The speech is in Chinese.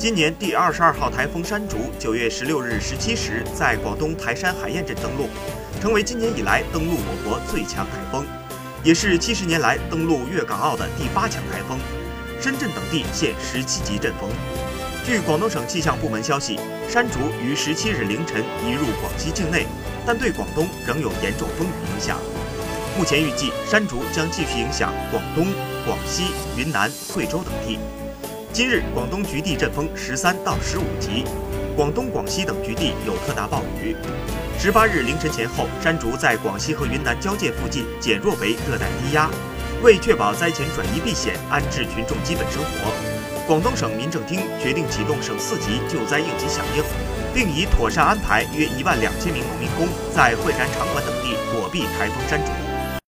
今年第二十二号台风山竹，九月十六日十七时在广东台山海晏镇登陆，成为今年以来登陆我国最强台风，也是七十年来登陆粤港澳的第八强台风。深圳等地现十七级阵风。据广东省气象部门消息，山竹于十七日凌晨移入广西境内，但对广东仍有严重风雨影响。目前预计，山竹将继续影响广东、广西、云南、贵州等地。今日，广东局地阵风十三到十五级，广东、广西等局地有特大暴雨。十八日凌晨前后，山竹在广西和云南交界附近减弱为热带低压。为确保灾前转移避险、安置群众基本生活，广东省民政厅决定启动省四级救灾应急响应，并已妥善安排约一万两千名农民工在惠山、场馆等地躲避台风山竹。